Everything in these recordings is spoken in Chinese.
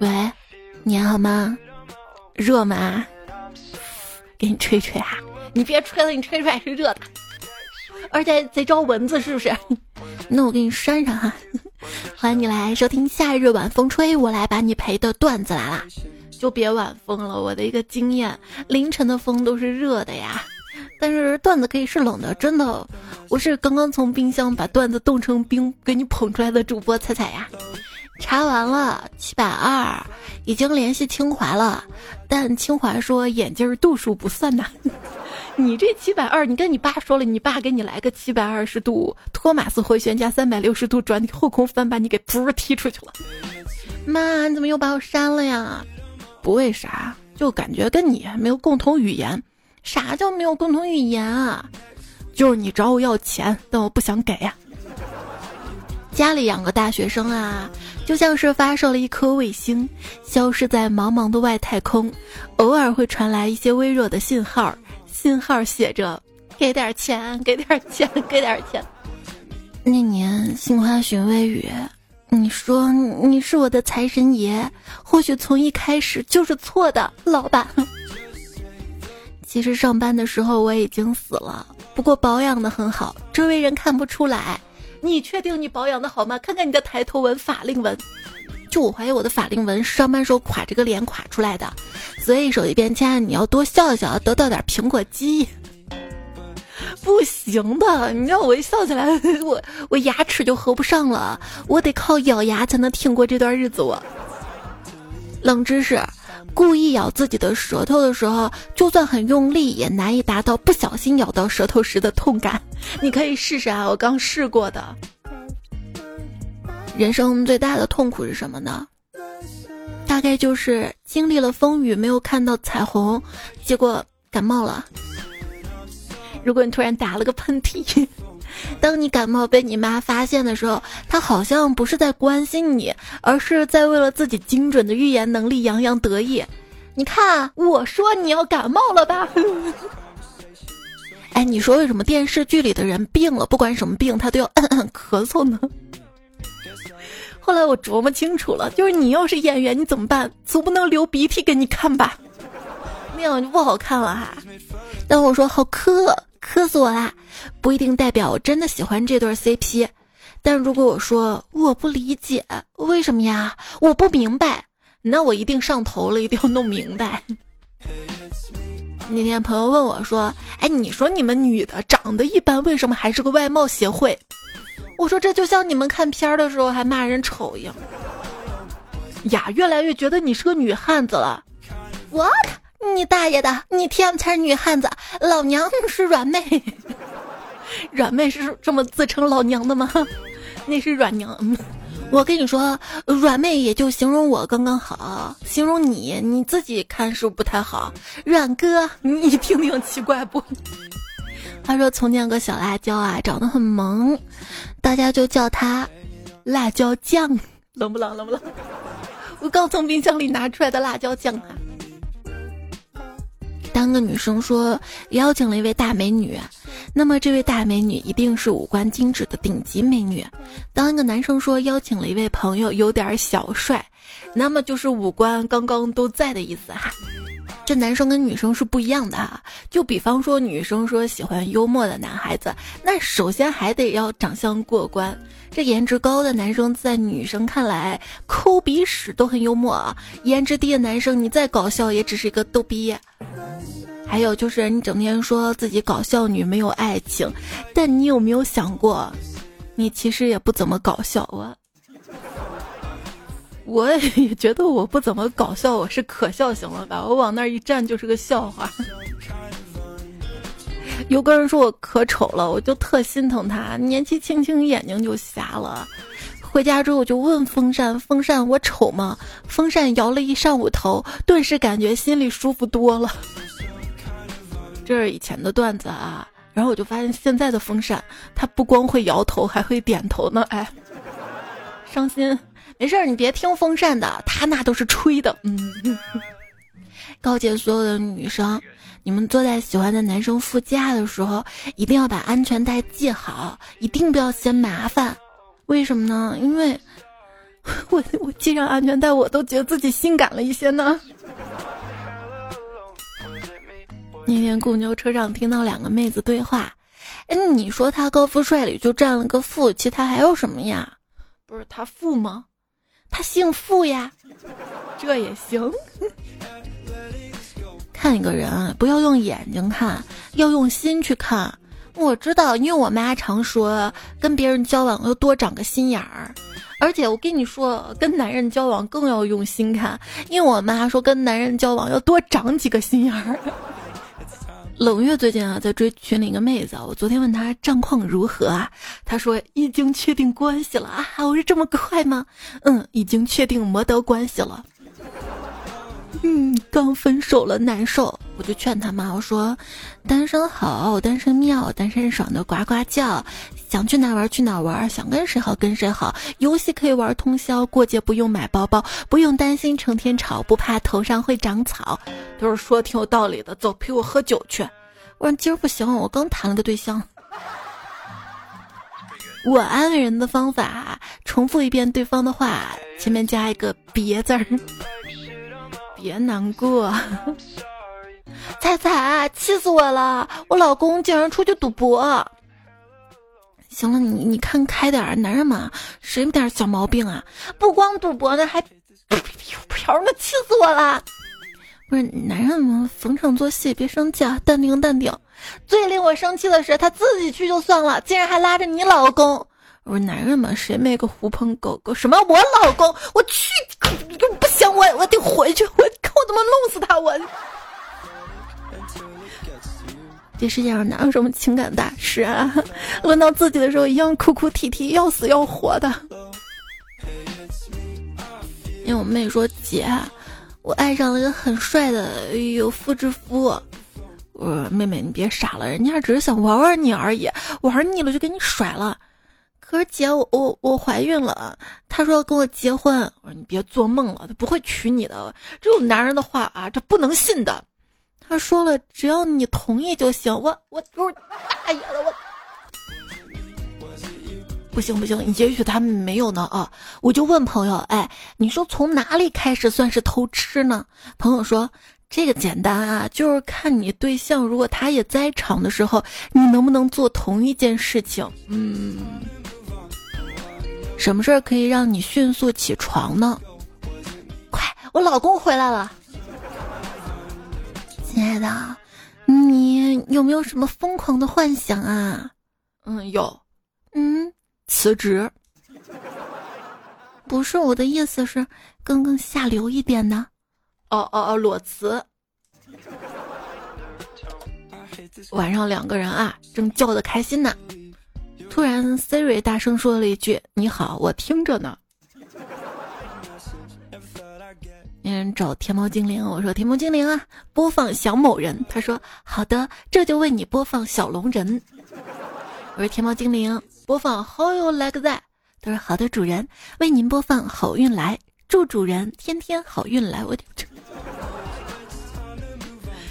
喂，你好吗？热吗？给你吹吹哈，你别吹了，你吹出来是热的，而且贼招蚊子是不是？那我给你扇上哈。欢迎你来收听夏日晚风吹，我来把你陪的段子来啦。就别晚风了，我的一个经验，凌晨的风都是热的呀。但是段子可以是冷的，真的。我是刚刚从冰箱把段子冻成冰给你捧出来的主播彩彩呀。查完了七百二，已经联系清华了，但清华说眼镜度数不算呐。你这七百二，你跟你爸说了，你爸给你来个七百二十度托马斯回旋加三百六十度转后空翻，把你给噗踢出去了。妈，你怎么又把我删了呀？不为啥，就感觉跟你没有共同语言。啥叫没有共同语言啊？就是你找我要钱，但我不想给呀。家里养个大学生啊，就像是发射了一颗卫星，消失在茫茫的外太空，偶尔会传来一些微弱的信号，信号写着“给点钱，给点钱，给点钱”。那年杏花寻微雨，你说你是我的财神爷，或许从一开始就是错的，老板。其实上班的时候我已经死了，不过保养的很好，周围人看不出来。你确定你保养的好吗？看看你的抬头纹、法令纹，就我怀疑我的法令纹是上班时候垮这个脸垮出来的。所以手机边亲，你要多笑笑，得到点苹果肌。不行的，你知道我一笑起来，我我牙齿就合不上了，我得靠咬牙才能挺过这段日子。我冷知识。故意咬自己的舌头的时候，就算很用力，也难以达到不小心咬到舌头时的痛感。你可以试试啊，我刚试过的。人生最大的痛苦是什么呢？大概就是经历了风雨，没有看到彩虹，结果感冒了。如果你突然打了个喷嚏。当你感冒被你妈发现的时候，她好像不是在关心你，而是在为了自己精准的预言能力洋洋得意。你看，我说你要感冒了吧？哎，你说为什么电视剧里的人病了，不管什么病，他都要咳嗽呢？后来我琢磨清楚了，就是你要是演员，你怎么办？总不能流鼻涕给你看吧？那样就不好看了哈。但我说好磕。磕死我啦！不一定代表我真的喜欢这对 CP，但如果我说我不理解为什么呀，我不明白，那我一定上头了，一定要弄明白。那天朋友问我说：“哎，你说你们女的长得一般，为什么还是个外貌协会？”我说：“这就像你们看片儿的时候还骂人丑一样。”呀，越来越觉得你是个女汉子了。What？你大爷的！你 TM 才女汉子，老娘是软妹。软妹是这么自称老娘的吗？那是软娘。我跟你说，软妹也就形容我刚刚好，形容你你自己看是不是不太好？软哥，你听听奇怪不？他说从前有个小辣椒啊，长得很萌，大家就叫他辣椒酱。冷不冷？冷不冷？我刚从冰箱里拿出来的辣椒酱啊。当个女生说邀请了一位大美女，那么这位大美女一定是五官精致的顶级美女。当一个男生说邀请了一位朋友有点小帅，那么就是五官刚刚都在的意思哈。这男生跟女生是不一样的哈。就比方说女生说喜欢幽默的男孩子，那首先还得要长相过关。这颜值高的男生在女生看来抠鼻屎都很幽默啊，颜值低的男生你再搞笑也只是一个逗逼。还有就是，你整天说自己搞笑女没有爱情，但你有没有想过，你其实也不怎么搞笑啊？我也 觉得我不怎么搞笑，我是可笑型了吧？我往那儿一站就是个笑话。有个人说我可丑了，我就特心疼他，年纪轻轻眼睛就瞎了。回家之后我就问风扇：“风扇，我丑吗？”风扇摇了一上午头，顿时感觉心里舒服多了。这是以前的段子啊，然后我就发现现在的风扇，它不光会摇头，还会点头呢。哎，伤心，没事儿，你别听风扇的，他那都是吹的。嗯，告诫所有的女生，你们坐在喜欢的男生副驾的时候，一定要把安全带系好，一定不要嫌麻烦。为什么呢？因为 我我系上安全带，我都觉得自己性感了一些呢。那天公交车上听到两个妹子对话，哎，你说他高富帅里就占了个富，其他还有什么呀？不是他富吗？他姓傅呀，这也行。看一个人不要用眼睛看，要用心去看。我知道，因为我妈常说，跟别人交往要多长个心眼儿。而且我跟你说，跟男人交往更要用心看，因为我妈说，跟男人交往要多长几个心眼儿。冷月最近啊，在追群里一个妹子，我昨天问她战况如何啊，她说已经确定关系了啊，我是这么快吗？嗯，已经确定没得关系了。嗯，刚分手了，难受。我就劝他嘛，我说，单身好，单身妙，单身爽的呱呱叫，想去哪玩去哪玩，想跟谁好跟谁好，游戏可以玩通宵，过节不用买包包，不用担心成天吵，不怕头上会长草，都是说挺有道理的。走，陪我喝酒去。我说今儿不行，我刚谈了个对象。我安慰人的方法，重复一遍对方的话，前面加一个别字儿。别难过，彩彩，气死我了！我老公竟然出去赌博。行了，你你看开点儿，男人嘛，谁没点小毛病啊？不光赌博呢，还嫖呢，气死我了！不是男人嘛，逢场作戏，别生气啊，淡定淡定。最令我生气的是，他自己去就算了，竟然还拉着你老公。我说男人嘛，谁没个狐朋狗狗？什么我老公？我去，行，我我得回去，我看我怎么弄死他？我这世界上哪有什么情感大师啊？轮到自己的时候，一样哭哭啼啼，要死要活的。因为我妹说姐，我爱上了一个很帅的有妇之夫。我妹妹，你别傻了，人家只是想玩玩你而已，玩腻了就给你甩了。可是姐，我我我怀孕了，他说要跟我结婚。我说你别做梦了，他不会娶你的。这种男人的话啊，这不能信的。他说了，只要你同意就行。我我我大爷了，我不行不行，也许他们没有呢啊。我就问朋友，哎，你说从哪里开始算是偷吃呢？朋友说这个简单啊，就是看你对象如果他也在场的时候，你能不能做同一件事情。嗯。什么事儿可以让你迅速起床呢？快，我老公回来了，亲爱的，你有没有什么疯狂的幻想啊？嗯，有。嗯，辞职。不是我的意思是更更下流一点的。哦哦哦，裸辞。晚上两个人啊，正叫的开心呢。突然，Siri 大声说了一句：“你好，我听着呢。”人找天猫精灵，我说：“天猫精灵啊，播放小某人。”他说：“好的，这就为你播放小龙人。”我说：“天猫精灵，播放 How you like that？” 他说：“好的，主人，为您播放好运来，祝主人天天好运来。”我这，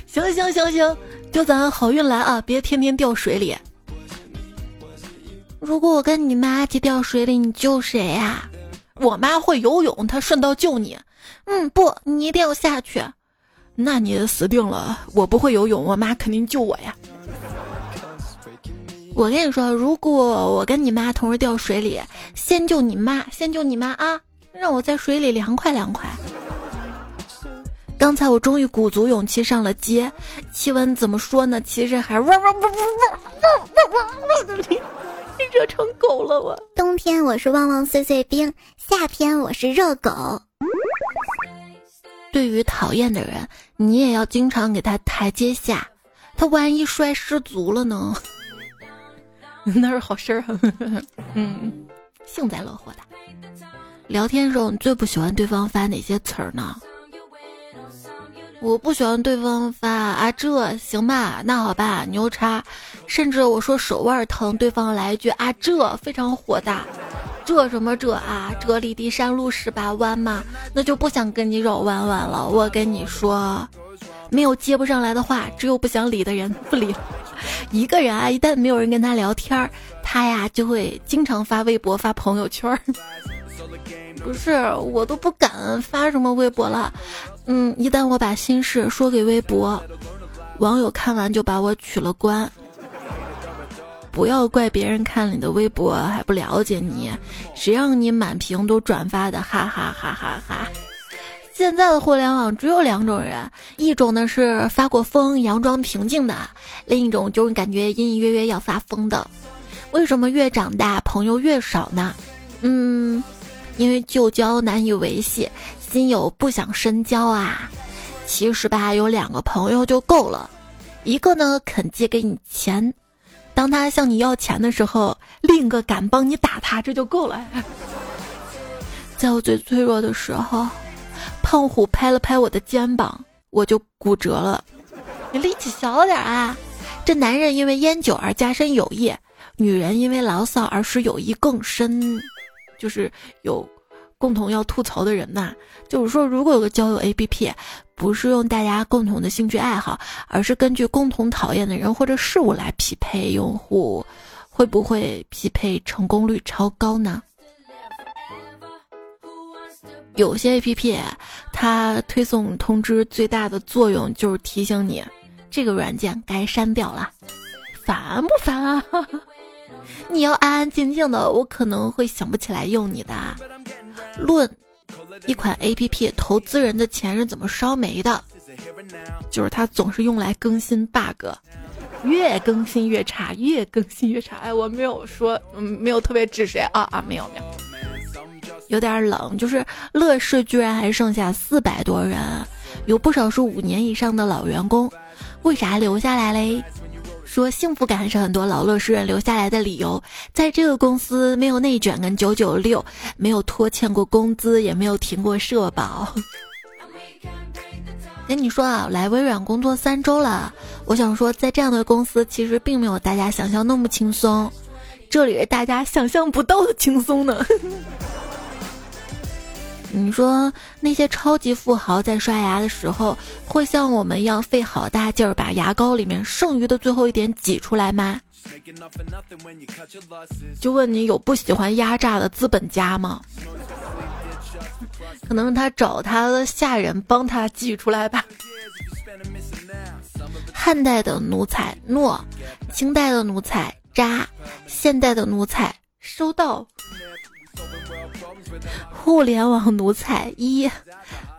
行行行行，就咱好运来啊，别天天掉水里。如果我跟你妈一起掉水里，你救谁呀？我妈会游泳，她顺道救你。嗯，不，你一定要下去。那你死定了。我不会游泳，我妈肯定救我呀。我跟你说，如果我跟你妈同时掉水里，先救你妈，先救你妈啊！让我在水里凉快凉快。刚才我终于鼓足勇气上了街，气温怎么说呢？其实还嗡嗡嗡嗡嗡嗡嗡热成狗了我。冬天我是旺旺碎碎冰，夏天我是热狗。对于讨厌的人，你也要经常给他台阶下，他万一摔失足了呢？那是好事儿。嗯，幸灾乐祸的。聊天时候，你最不喜欢对方发哪些词儿呢？我不喜欢对方发啊，这行吧，那好吧，牛叉，甚至我说手腕疼，对方来一句啊，这非常火大，这什么这啊，这里的山路十八弯嘛，那就不想跟你绕弯弯了。我跟你说，没有接不上来的话，只有不想理的人 不理。一个人啊，一旦没有人跟他聊天他呀就会经常发微博、发朋友圈不是，我都不敢发什么微博了。嗯，一旦我把心事说给微博，网友看完就把我取了关。不要怪别人看你的微博还不了解你，谁让你满屏都转发的，哈哈哈哈哈。现在的互联网只有两种人，一种呢是发过疯、佯装平静的，另一种就是感觉隐隐约约要发疯的。为什么越长大朋友越少呢？嗯，因为旧交难以维系，新友不想深交啊。其实吧，有两个朋友就够了，一个呢肯借给你钱，当他向你要钱的时候，另一个敢帮你打他，这就够了。在我最脆弱的时候，胖虎拍了拍我的肩膀，我就骨折了。你力气小点啊！这男人因为烟酒而加深友谊。女人因为牢骚而使友谊更深，就是有共同要吐槽的人呐。就是说，如果有个交友 APP，不是用大家共同的兴趣爱好，而是根据共同讨厌的人或者事物来匹配用户，会不会匹配成功率超高呢？有些 APP，它推送通知最大的作用就是提醒你，这个软件该删掉了，烦不烦啊？你要安安静静的，我可能会想不起来用你的。论一款 A P P 投资人的钱是怎么烧没的，就是它总是用来更新 bug，越更新越差，越更新越差。哎，我没有说，嗯，没有特别指谁啊啊，没有没有，有点冷。就是乐视居然还剩下四百多人，有不少是五年以上的老员工，为啥留下来嘞？说幸福感是很多老乐视人留下来的理由，在这个公司没有内卷跟九九六，没有拖欠过工资，也没有停过社保。跟你说啊，来微软工作三周了，我想说，在这样的公司，其实并没有大家想象那么轻松，这里是大家想象不到的轻松呢。你说那些超级富豪在刷牙的时候，会像我们一样费好大劲儿把牙膏里面剩余的最后一点挤出来吗？就问你有不喜欢压榨的资本家吗？可能他找他的下人帮他挤出来吧。汉代的奴才诺，清代的奴才渣，现代的奴才收到。互联网奴才一，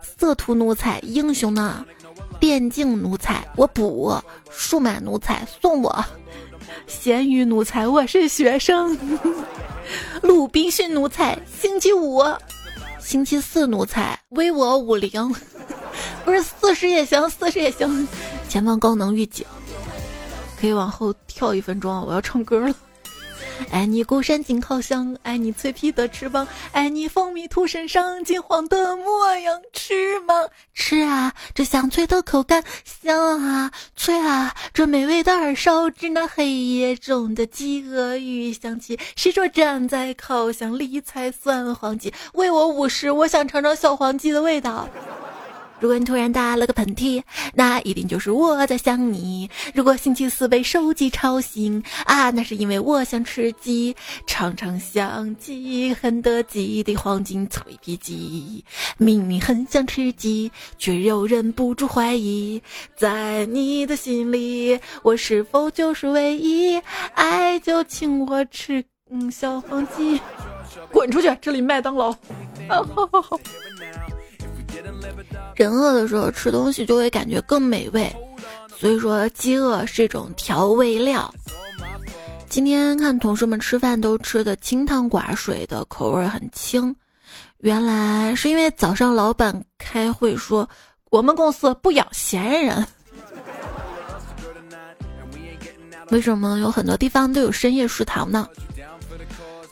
色图奴才英雄呢？电竞奴才我补，数码奴才送我，咸鱼奴才我是学生，鲁滨逊奴才星期五，星期四奴才微我五零，不是四十也行，四十也行，前方高能预警，可以往后跳一分钟，我要唱歌了。爱你孤山紧靠香，爱你脆皮的翅膀，爱你蜂蜜涂身上金黄的模样。吃吗？吃啊！这香脆的口感，香啊，脆啊！这美味的耳勺，指那黑夜中的饥饿与香气。谁说站在烤箱里才算黄鸡？喂我五十，我想尝尝小黄鸡的味道。如果你突然打了个喷嚏，那一定就是我在想你。如果星期四被手机吵醒啊，那是因为我想吃鸡。常常想鸡，很得鸡的黄金脆皮鸡。明明很想吃鸡，却又忍不住怀疑，在你的心里，我是否就是唯一？爱就请我吃，嗯，小黄鸡。滚出去！这里麦当劳。人饿的时候吃东西就会感觉更美味，所以说饥饿是一种调味料。今天看同事们吃饭都吃的清汤寡水的，口味很轻，原来是因为早上老板开会说我们公司不养闲人。为什么有很多地方都有深夜食堂呢？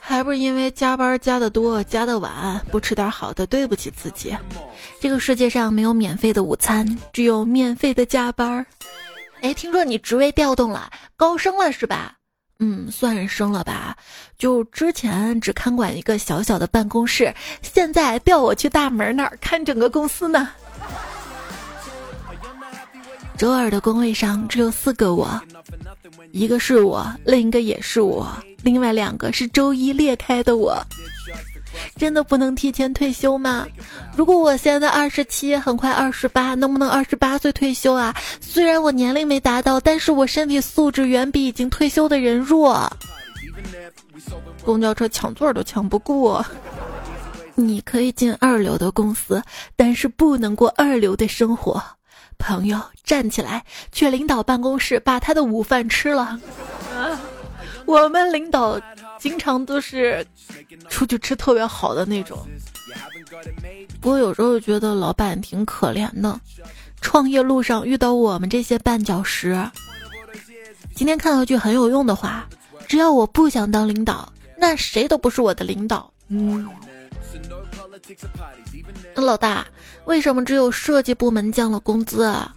还不是因为加班加的多，加的晚，不吃点好的，对不起自己。这个世界上没有免费的午餐，只有免费的加班。哎，听说你职位调动了，高升了是吧？嗯，算升了吧。就之前只看管一个小小的办公室，现在调我去大门那儿看整个公司呢。周二的工位上只有四个我，一个是我，另一个也是我。另外两个是周一裂开的我，真的不能提前退休吗？如果我现在二十七，很快二十八，能不能二十八岁退休啊？虽然我年龄没达到，但是我身体素质远比已经退休的人弱。公交车抢座都抢不过。你可以进二流的公司，但是不能过二流的生活。朋友站起来，去领导办公室把他的午饭吃了。我们领导经常都是出去吃特别好的那种。不过有时候觉得老板挺可怜的，创业路上遇到我们这些绊脚石。今天看到一句很有用的话：只要我不想当领导，那谁都不是我的领导。嗯。老大，为什么只有设计部门降了工资啊？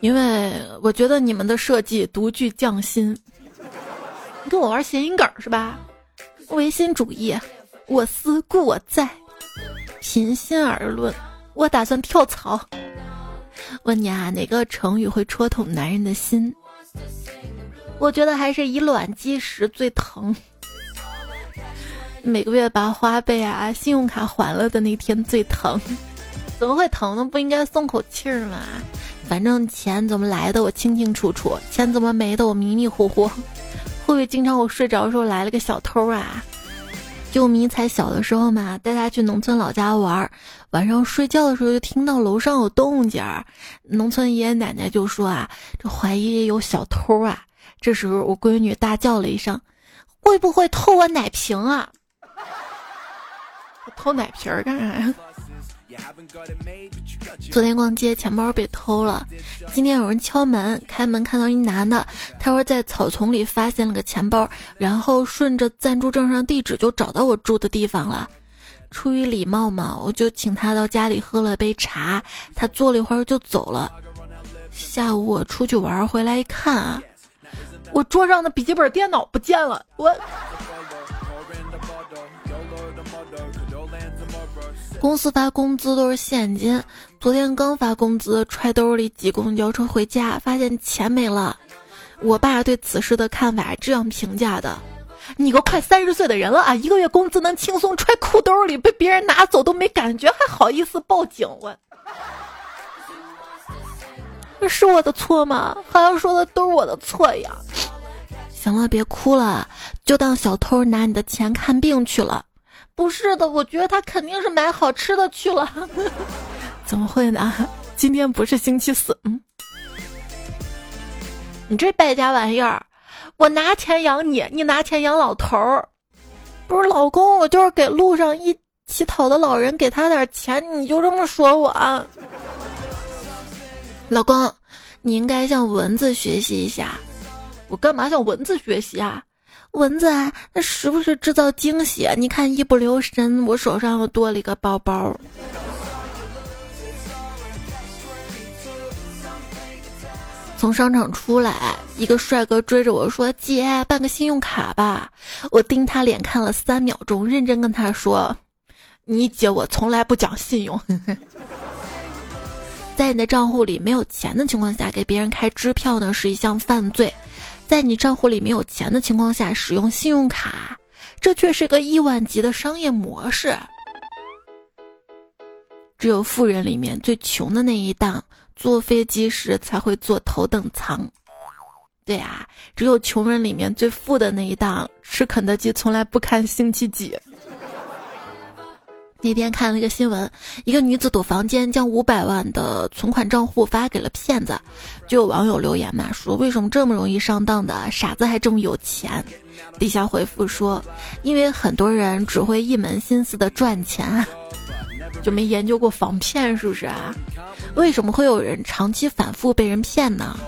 因为我觉得你们的设计独具匠心。你跟我玩谐音梗是吧？唯心主义，我思故我在。平心而论，我打算跳槽。问你啊，哪个成语会戳痛男人的心？我觉得还是以卵击石最疼。每个月把花呗啊、信用卡还了的那天最疼，怎么会疼呢？不应该松口气儿吗？反正钱怎么来的我清清楚楚，钱怎么没的我迷迷糊糊。会不会经常我睡着的时候来了个小偷啊？就迷彩小的时候嘛，带他去农村老家玩儿，晚上睡觉的时候就听到楼上有动静儿，农村爷爷奶奶就说啊，这怀疑有小偷啊。这时候我闺女大叫了一声：“会不会偷我奶瓶啊？”偷奶瓶儿干啥呀？昨天逛街，钱包被偷了。今天有人敲门，开门看到一男的，他说在草丛里发现了个钱包，然后顺着暂住证上地址就找到我住的地方了。出于礼貌嘛，我就请他到家里喝了杯茶。他坐了一会儿就走了。下午我出去玩回来一看啊，我桌上的笔记本电脑不见了，我。公司发工资都是现金，昨天刚发工资，揣兜里挤公交车回家，发现钱没了。我爸对此事的看法这样评价的：“你个快三十岁的人了啊，一个月工资能轻松揣裤兜里，被别人拿走都没感觉，还好意思报警？我，这是我的错吗？好像说的都是我的错呀。行了，别哭了，就当小偷拿你的钱看病去了。”不是的，我觉得他肯定是买好吃的去了。怎么会呢？今天不是星期四。嗯，你这败家玩意儿，我拿钱养你，你拿钱养老头儿。不是老公，我就是给路上一乞讨的老人给他点钱，你就这么说我？老公，你应该向蚊子学习一下。我干嘛向蚊子学习啊？蚊子啊，那时不时制造惊喜。你看，一不留神，我手上又多了一个包包。从商场出来，一个帅哥追着我说：“姐，办个信用卡吧。”我盯他脸看了三秒钟，认真跟他说：“你姐我从来不讲信用，在你的账户里没有钱的情况下给别人开支票呢，是一项犯罪。”在你账户里没有钱的情况下使用信用卡，这却是个亿万级的商业模式。只有富人里面最穷的那一档坐飞机时才会坐头等舱。对啊，只有穷人里面最富的那一档吃肯德基从来不看星期几。那天看了一个新闻，一个女子躲房间，将五百万的存款账户发给了骗子，就有网友留言嘛，说为什么这么容易上当的傻子还这么有钱？底下回复说，因为很多人只会一门心思的赚钱，就没研究过防骗，是不是啊？为什么会有人长期反复被人骗呢？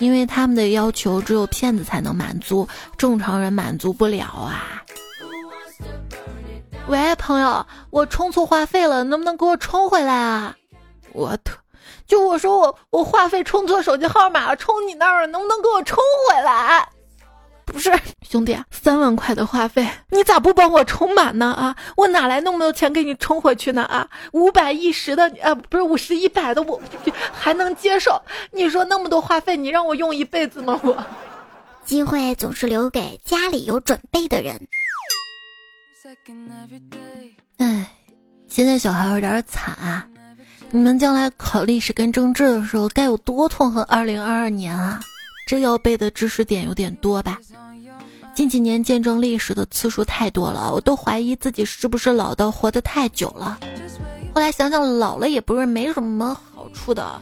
因为他们的要求只有骗子才能满足，正常人满足不了啊。喂，朋友，我充错话费了，能不能给我充回来啊？我特，就我说我我话费充错手机号码，充你那儿了，能不能给我充回来？不是，兄弟，三万块的话费，你咋不帮我充满呢？啊，我哪来那么多钱给你充回去呢？啊，五百一十的，啊，不是五十一百的，我还能接受。你说那么多话费，你让我用一辈子吗？我，机会总是留给家里有准备的人。哎，现在小孩有点惨啊！你们将来考历史跟政治的时候，该有多痛恨二零二二年啊！这要背的知识点有点多吧？近几年见证历史的次数太多了，我都怀疑自己是不是老的活得太久了。后来想想，老了也不是没什么好处的。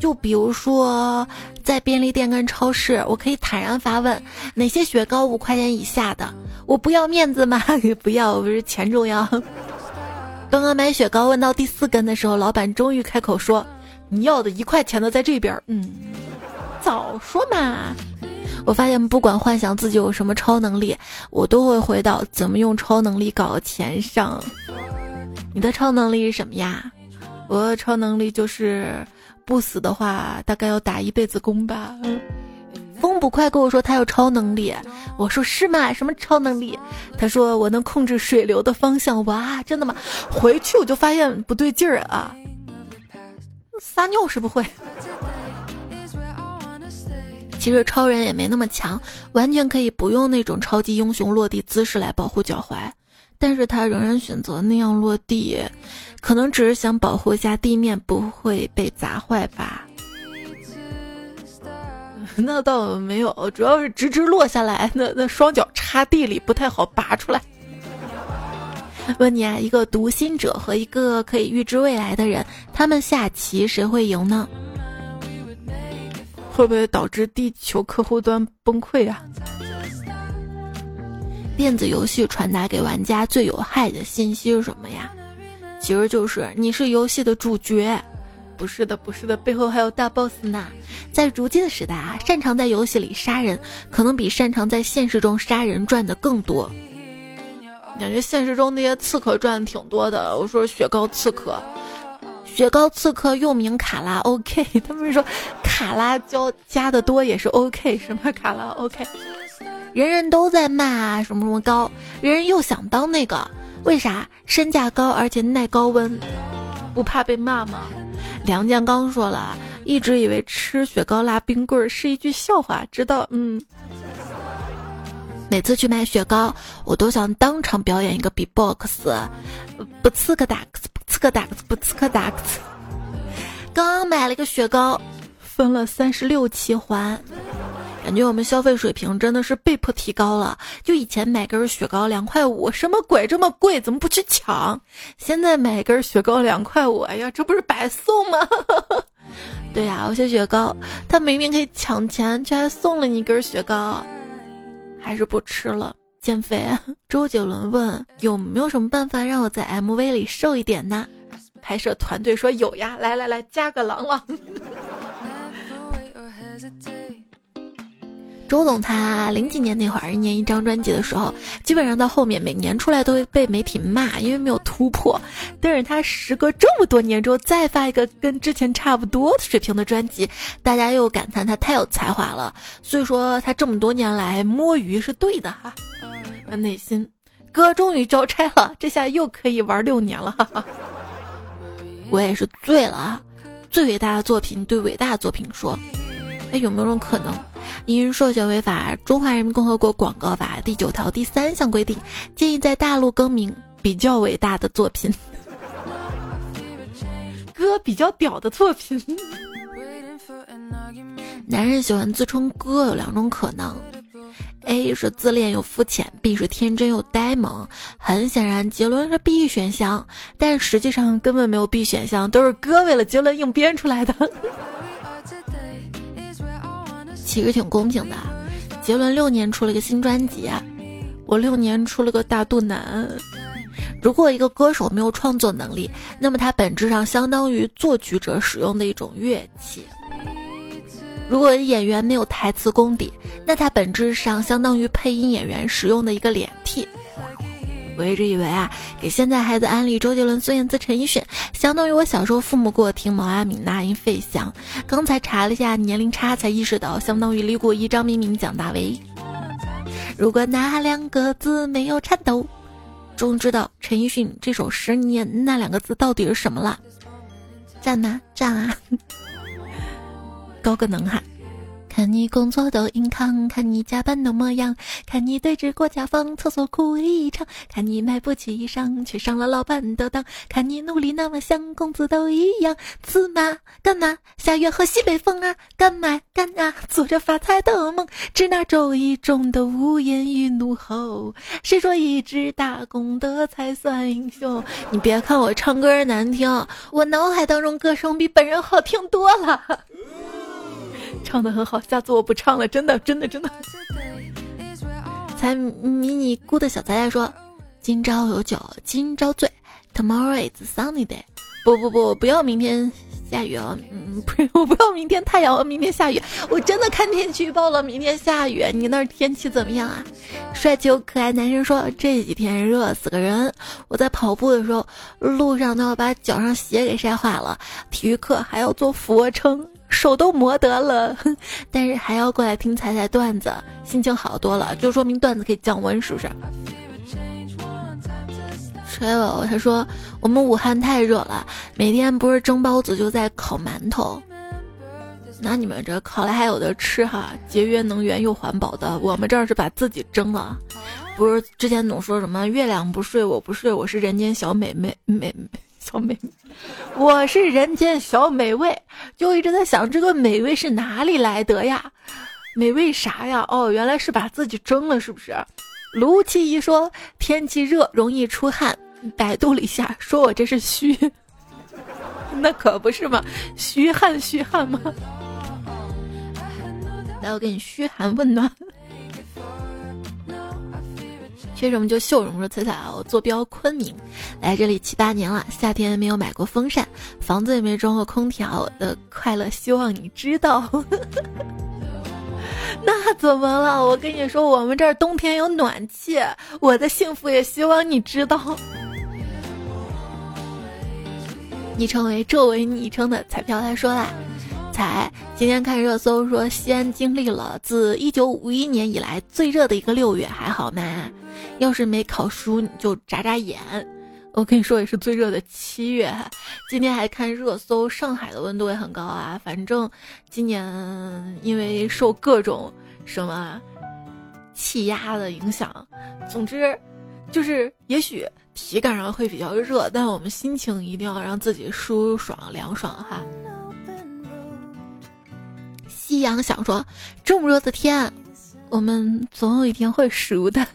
就比如说，在便利店跟超市，我可以坦然发问：哪些雪糕五块钱以下的？我不要面子吗？不要，不是钱重要。刚刚买雪糕问到第四根的时候，老板终于开口说：“你要的一块钱的在这边。”嗯，早说嘛！我发现不管幻想自己有什么超能力，我都会回到怎么用超能力搞钱上。你的超能力是什么呀？我的超能力就是不死的话，大概要打一辈子工吧。风捕快跟我说他有超能力，我说是吗？什么超能力？他说我能控制水流的方向。哇，真的吗？回去我就发现不对劲儿啊！撒尿是不会。其实超人也没那么强，完全可以不用那种超级英雄落地姿势来保护脚踝，但是他仍然选择那样落地，可能只是想保护一下地面不会被砸坏吧。那倒没有，主要是直直落下来，那那双脚插地里不太好拔出来。问你啊，一个读心者和一个可以预知未来的人，他们下棋谁会赢呢？会不会导致地球客户端崩溃啊？电子游戏传达给玩家最有害的信息是什么呀？其实就是你是游戏的主角。不是的，不是的，背后还有大 boss 呢。在如今的时代啊，擅长在游戏里杀人，可能比擅长在现实中杀人赚的更多。感觉现实中那些刺客赚的挺多的。我说雪糕刺客。雪糕刺客又名卡拉 OK，他们说卡拉加加的多也是 OK，什么卡拉 OK？人人都在骂什么什么高，人人又想当那个，为啥？身价高而且耐高温，不怕被骂吗？梁建刚说了一直以为吃雪糕拉冰棍是一句笑话，直到嗯，每次去买雪糕，我都想当场表演一个 B-box，不刺个打。刺客达克不刺客达克，刚买了一个雪糕，分了三十六期还，感觉我们消费水平真的是被迫提高了。就以前买根雪糕两块五，什么鬼这么贵？怎么不去抢？现在买根雪糕两块五，哎呀，这不是白送吗？对呀，有些雪糕他明明可以抢钱，却还送了你一根雪糕，还是不吃了。减肥，周杰伦问有没有什么办法让我在 MV 里瘦一点呢？拍摄团队说有呀，来来来，加个郎朗。周总他零几年那会儿，一年一张专辑的时候，基本上到后面每年出来都会被媒体骂，因为没有突破。但是他时隔这么多年之后再发一个跟之前差不多水平的专辑，大家又感叹他太有才华了。所以说他这么多年来摸鱼是对的哈。内心，哥终于交差了，这下又可以玩六年了。哈哈。我也是醉了啊！最伟大的作品对伟大的作品说：“哎，有没有种可能，因授权违法？中华人民共和国广告法第九条第三项规定，建议在大陆更名比较伟大的作品。哥比较屌的作品。男人喜欢自称哥有两种可能。” A 是自恋又肤浅，B 是天真又呆萌。很显然，杰伦是 B 选项，但实际上根本没有 B 选项，都是哥为了杰伦硬编出来的。其实挺公平的，杰伦六年出了个新专辑，我六年出了个大肚腩。如果一个歌手没有创作能力，那么他本质上相当于作曲者使用的一种乐器。如果演员没有台词功底，那他本质上相当于配音演员使用的一个脸替。我一直以为啊，给现在孩子安利周杰伦、孙燕姿、陈奕迅，相当于我小时候父母给我听毛阿敏、那英、费翔。刚才查了一下年龄差，才意识到相当于李谷一、张明敏、蒋大为。如果那两个字没有颤抖，终知道陈奕迅这首十年那两个字到底是什么了。赞吗？赞啊！高个能哈，看你工作都硬扛，看你加班的模样，看你对着国家方厕所哭一场，看你买不起衣裳却上了老板的当，看你努力那么想工资都一样，刺嘛干嘛？下月喝西北风啊，干嘛干啊？做着发财的梦，只拿周一中的无言与怒吼。谁说一直打工的才算英雄？你别看我唱歌难听，我脑海当中歌声比本人好听多了。唱的很好，下次我不唱了，真的，真的，真的。才迷你姑的小仔仔说：“今朝有酒今朝醉，Tomorrow is sunny day。”不不不，不要明天下雨哦。嗯，不是，我不要明天太阳，明天下雨。我真的看天气预报了，明天下雨。你那儿天气怎么样啊？帅气又可爱男生说：“这几天热死个人，我在跑步的时候，路上都要把脚上鞋给晒坏了。体育课还要做俯卧撑。”手都磨得了，但是还要过来听彩彩段子，心情好多了，就说明段子可以降温，是不是？吹了，他说我们武汉太热了，每天不是蒸包子就在烤馒头。那你们这烤了还有的吃哈，节约能源又环保的。我们这儿是把自己蒸了，不是之前总说什么月亮不睡我不睡，我是人间小美美美。小美，我是人间小美味，就一直在想这个美味是哪里来的呀？美味啥呀？哦，原来是把自己蒸了，是不是？卢七一说天气热容易出汗，百度了一下，说我这是虚，那可不是嘛，虚汗虚汗吗？来，我给你嘘寒问暖。为什么就秀荣。说彩彩啊，我坐标昆明，来这里七八年了，夏天没有买过风扇，房子也没装过空调，的快乐希望你知道。那怎么了？我跟你说，我们这儿冬天有暖气，我的幸福也希望你知道。昵称为周围昵称的彩票他说啦。彩，今天看热搜说西安经历了自一九五一年以来最热的一个六月，还好吗？要是没考书，你就眨眨眼。我跟你说，也是最热的七月。今天还看热搜，上海的温度也很高啊。反正今年因为受各种什么气压的影响，总之就是也许体感上会比较热，但我们心情一定要让自己舒爽凉爽哈。夕阳想说，这么热的天，我们总有一天会熟的。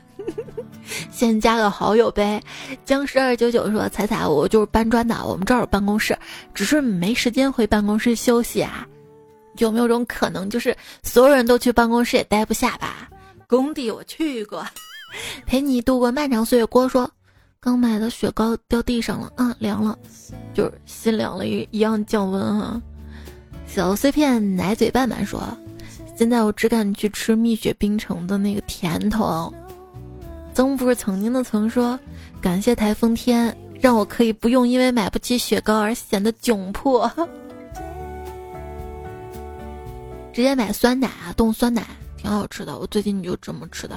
先加个好友呗。僵尸二九九说：“彩彩，我就是搬砖的，我们这儿有办公室，只是没时间回办公室休息啊。有没有种可能，就是所有人都去办公室也待不下吧？工地我去过，陪你度过漫长岁月。郭说，刚买的雪糕掉地上了，啊，凉了，就是心凉了一一样降温啊。”小碎片奶嘴拌拌说：“现在我只敢去吃蜜雪冰城的那个甜筒。”曾不是曾经的曾说：“感谢台风天，让我可以不用因为买不起雪糕而显得窘迫。直接买酸奶啊，冻酸奶挺好吃的。我最近就这么吃的。”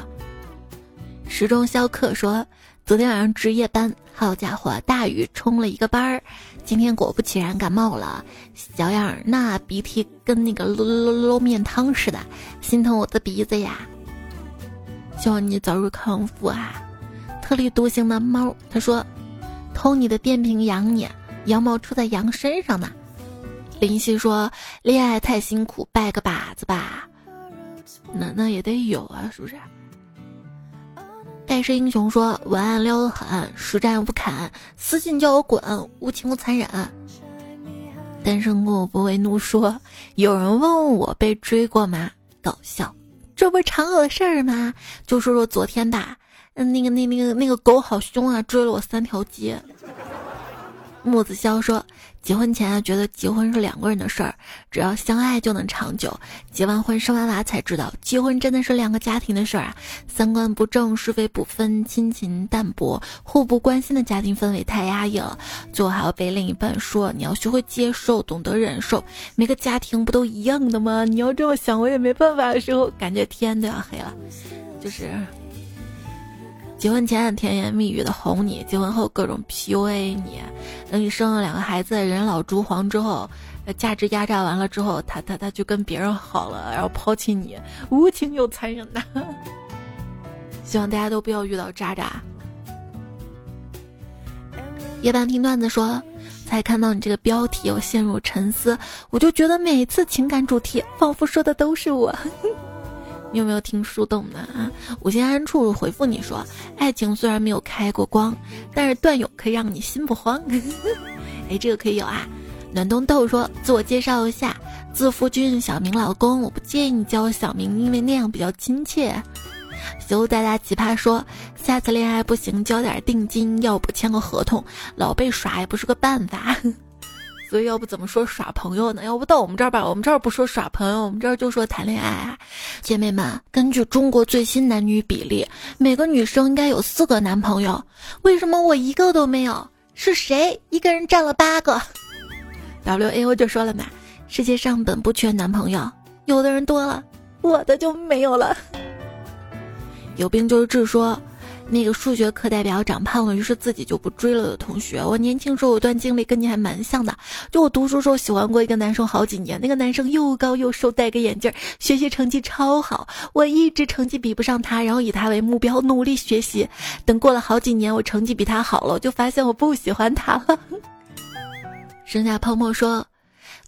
时钟肖克说：“昨天晚上值夜班，好家伙，大雨冲了一个班儿。”今天果不其然感冒了，小样儿，那鼻涕跟那个捞捞捞面汤似的，心疼我的鼻子呀！希望你早日康复啊！特立独行的猫，他说：“偷你的电瓶养你，羊毛出在羊身上呢。”林夕说：“恋爱太辛苦，拜个把子吧。”那那也得有啊，是不是？盖世英雄说：“文案撩得很，实战不砍，私信叫我滚，无情又残忍。”单身狗不为怒说：“有人问我被追过吗？搞笑，这不是常有的事儿吗？就说说昨天吧，嗯，那个那那个那个狗好凶啊，追了我三条街。”木子潇说。结婚前啊，觉得结婚是两个人的事儿，只要相爱就能长久。结完婚生完娃才知道，结婚真的是两个家庭的事儿啊！三观不正，是非不分，亲情淡薄，互不关心的家庭氛围太压抑了。最后还要被另一半说你要学会接受，懂得忍受。每个家庭不都一样的吗？你要这么想，我也没办法的时候，感觉天都要黑了，就是。结婚前甜言蜜语的哄你，结婚后各种 PUA 你，等你生了两个孩子，人老珠黄之后，价值压榨完了之后，他他他就跟别人好了，然后抛弃你，无情又残忍的。希望大家都不要遇到渣渣。夜半听段子说，才看到你这个标题，我陷入沉思，我就觉得每次情感主题仿佛说的都是我。你有没有听树洞的啊？五星安处回复你说，爱情虽然没有开过光，但是段友可以让你心不慌。哎，这个可以有啊。暖冬豆说，自我介绍一下，自夫君小明老公，我不介意你叫我小明，因为那样比较亲切。修大大奇葩说，下次恋爱不行，交点定金，要不签个合同，老被耍也不是个办法。所以要不怎么说耍朋友呢？要不到我们这儿吧，我们这儿不说耍朋友，我们这儿就说谈恋爱啊。姐妹们，根据中国最新男女比例，每个女生应该有四个男朋友，为什么我一个都没有？是谁一个人占了八个？W A O 就说了嘛，世界上本不缺男朋友，有的人多了，我的就没有了。有病就是治说。那个数学课代表长胖了，于是自己就不追了的同学。我年轻时候有段经历跟你还蛮像的，就我读书时候喜欢过一个男生好几年，那个男生又高又瘦，戴个眼镜，学习成绩超好，我一直成绩比不上他，然后以他为目标努力学习。等过了好几年，我成绩比他好了，我就发现我不喜欢他了。剩下泡沫说。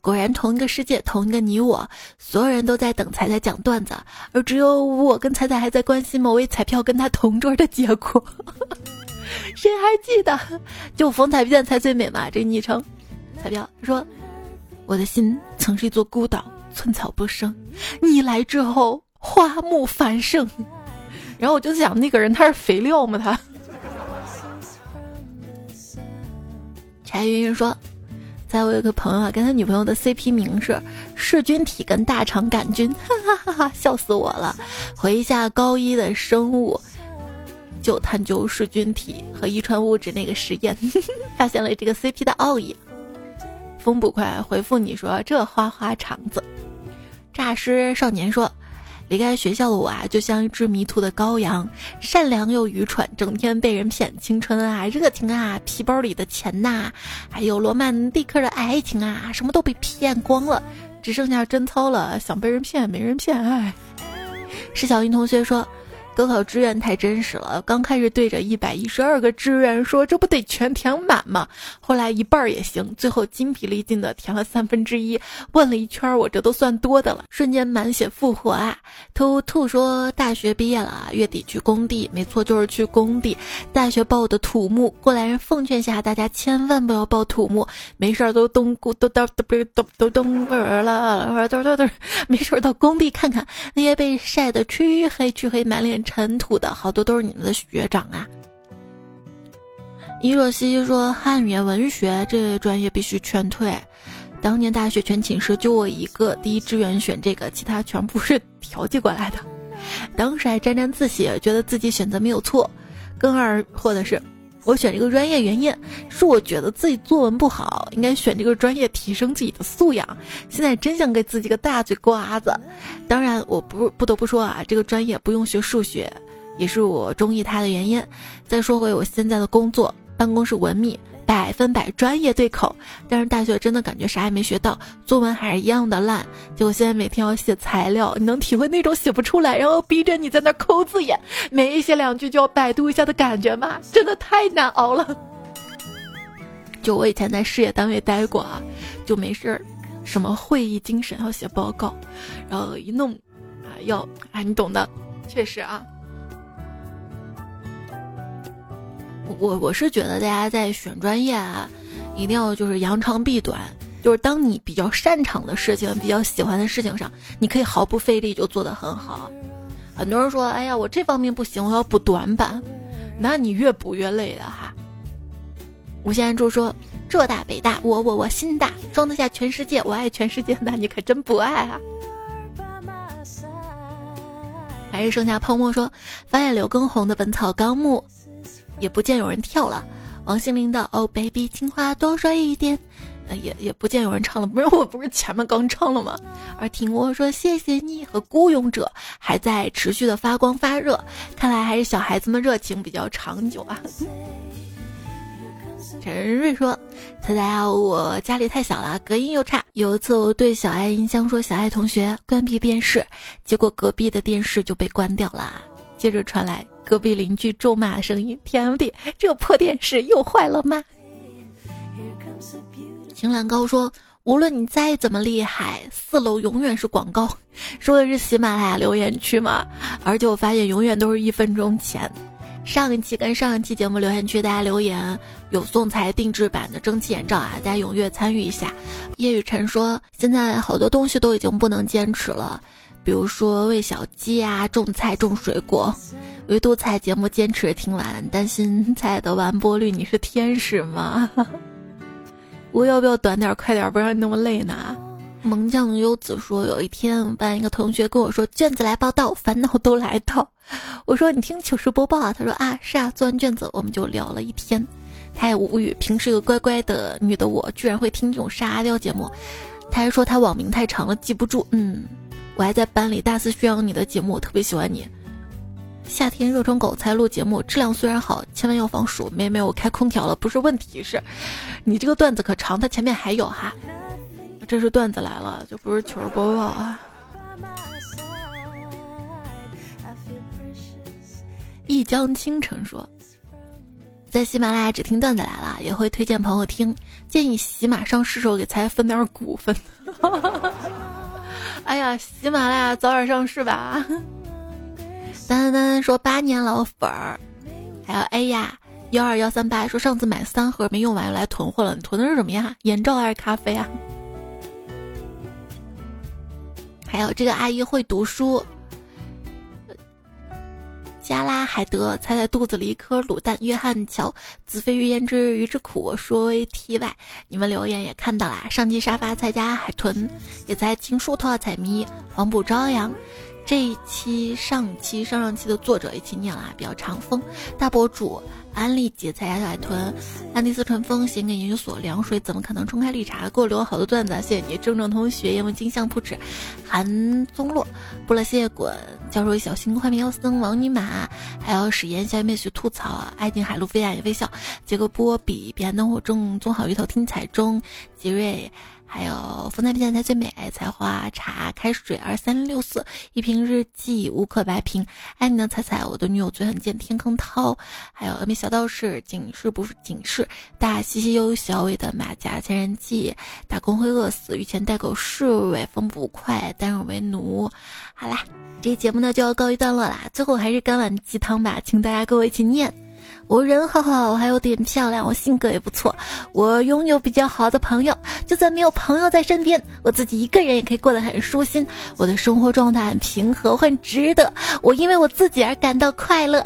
果然，同一个世界，同一个你我，所有人都在等彩彩讲段子，而只有我跟彩彩还在关心某位彩票跟他同桌的结果。谁还记得？就逢彩票才最美嘛？这昵称，彩票说：“我的心曾是一座孤岛，寸草不生。你来之后，花木繁盛。”然后我就想，那个人他是肥料吗？他。柴云云说。在我有个朋友啊，跟他女朋友的 CP 名是噬菌体跟大肠杆菌，哈哈哈哈，笑死我了。回忆下高一的生物，就探究噬菌体和遗传物质那个实验，发现了这个 CP 的奥义。风不快回复你说这花花肠子，诈尸少年说。离开学校的我啊，就像一只迷途的羔羊，善良又愚蠢，整天被人骗青春啊、热情啊、皮包里的钱呐，还有罗曼蒂克的爱情啊，什么都被骗光了，只剩下贞操了。想被人骗没人骗，哎。是小云同学说。高考志愿太真实了，刚开始对着一百一十二个志愿说，这不得全填满吗？后来一半儿也行，最后筋疲力尽的填了三分之一。问了一圈，我这都算多的了，瞬间满血复活啊！兔兔说大学毕业了，月底去工地，没错，就是去工地。大学报的土木，过来人奉劝下大家千万不要报土木，没事儿都东都都都都都东边了，都都都没事儿到工地看看那些被晒得黢黑黢黑、满脸。尘土的好多都是你们的学长啊！伊若曦说汉语言文学这专业必须劝退。当年大学全寝室就我一个第一志愿选这个，其他全部是调剂过来的。当时还沾沾自喜，觉得自己选择没有错。更二货的是，我选这个专业原因是我觉得自己作文不好，应该选这个专业提升自己的素养。现在真想给自己个大嘴瓜子。当然，我不不得不说啊，这个专业不用学数学，也是我中意它的原因。再说回我现在的工作，办公室文秘，百分百专业对口。但是大学真的感觉啥也没学到，作文还是一样的烂。结果现在每天要写材料，你能体会那种写不出来，然后逼着你在那抠字眼，每写两句就要百度一下的感觉吗？真的太难熬了。就我以前在事业单位待过啊，就没事儿。什么会议精神要写报告，然后一弄啊要啊你懂的，确实啊。我我是觉得大家在选专业啊，一定要就是扬长避短，就是当你比较擅长的事情、比较喜欢的事情上，你可以毫不费力就做得很好。很多人说，哎呀，我这方面不行，我要补短板，那你越补越累的哈。吴先生就说。浙大北大，我我我心大，装得下全世界，我爱全世界，那你可真不爱啊！还是剩下泡沫说，发现刘畊宏的《本草纲目》也不见有人跳了，王心凌的《Oh Baby》情话多说一点，呃也也不见有人唱了，不是 我不是前面刚唱了吗？而听我说谢谢你和孤勇者还在持续的发光发热，看来还是小孩子们热情比较长久啊。陈瑞说：“猜猜啊，我家里太小了，隔音又差。有一次我对小爱音箱说：‘小爱同学，关闭电视。’结果隔壁的电视就被关掉了。接着传来隔壁邻居咒骂的声音：‘，TMD，这破电视又坏了吗？’晴岚高说。”无论你再怎么厉害，四楼永远是广告。说的是喜马拉雅留言区嘛？而且我发现永远都是一分钟前。上一期跟上一期节目留言区大家留言有送财定制版的蒸汽眼罩啊，大家踊跃参与一下。叶雨辰说，现在好多东西都已经不能坚持了，比如说喂小鸡啊、种菜、种水果，唯独菜节目坚持听完，担心菜的完播率，你是天使吗？我要不要短点、快点，不让你那么累呢？萌酱优子说，有一天我们班一个同学跟我说：“卷子来报道，烦恼都来到。”我说：“你听糗事播报啊。”他说：“啊，是啊。”做完卷子，我们就聊了一天，他也无语。平时一个乖乖的女的我，居然会听这种沙雕节目。他还说他网名太长了，记不住。嗯，我还在班里大肆宣扬你的节目，我特别喜欢你。夏天热成狗才录节目，质量虽然好，千万要防暑。妹妹，我开空调了，不是问题，是，你这个段子可长，它前面还有哈。这是段子来了，就不是糗播报啊。一江倾城说，在喜马拉雅只听段子来了，也会推荐朋友听，建议喜马上市时候给才分点股份。哎呀，喜马拉雅早点上市吧。丹丹说八年老粉儿，还有哎呀幺二幺三八说上次买三盒没用完又来囤货了，你囤的是什么呀？眼罩还是咖啡啊？还有这个阿姨会读书，加拉海德猜在肚子里一颗卤蛋，约翰乔子非鱼焉知鱼之苦，说为 T 外你们留言也看到啦。上期沙发猜加海豚，也在情书头彩迷黄浦朝阳。这一期、上期、上上期的作者一起念了，比较长风。大博主安利姐才海豚，安迪斯春风献给研究所凉水，怎么可能冲开绿茶？给我留了好多段子，谢谢你，正正同学，因为金相扑纸，韩宗洛，布了谢滚，教授小心，快面妖僧，王尼玛，还有史岩，小妹去吐槽，爱静海路飞亚也微笑，杰克波比，彼岸灯火正宗好鱼头听彩中，杰瑞。还有风采比才最美，采花茶开水二三零六四一瓶日记无可白瓶，爱你的彩彩，我的女友嘴很贱天坑涛，还有峨眉小道士警示不是警示，大西西悠小伟的马甲千人记，打工会饿死，御前带狗侍卫风不快，单人为奴。好啦，这节目呢就要告一段落啦，最后还是干碗鸡汤吧，请大家跟我一起念。我人好好，我还有点漂亮，我性格也不错，我拥有比较好的朋友，就算没有朋友在身边，我自己一个人也可以过得很舒心。我的生活状态很平和，我很值得。我因为我自己而感到快乐，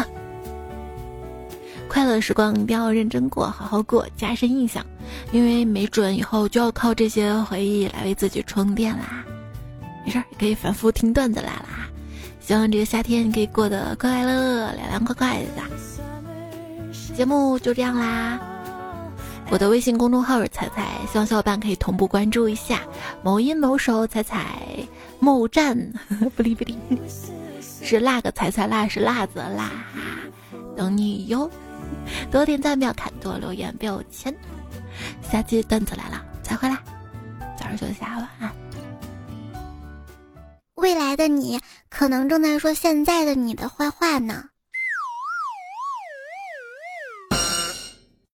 快乐的时光一定要认真过，好好过，加深印象，因为没准以后就要靠这些回忆来为自己充电啦。没事儿，可以反复听段子来啦。希望这个夏天你可以过得快快乐乐、凉凉快快的。节目就这样啦，我的微信公众号是彩彩，希望小伙伴可以同步关注一下。某音某手彩彩某站 不离不离，是辣个彩彩辣是辣子辣，等你哟。多点赞不要看，多留言不要钱。下期段子来了，再回来，早上休息啊晚安。未来的你可能正在说现在的你的坏话呢。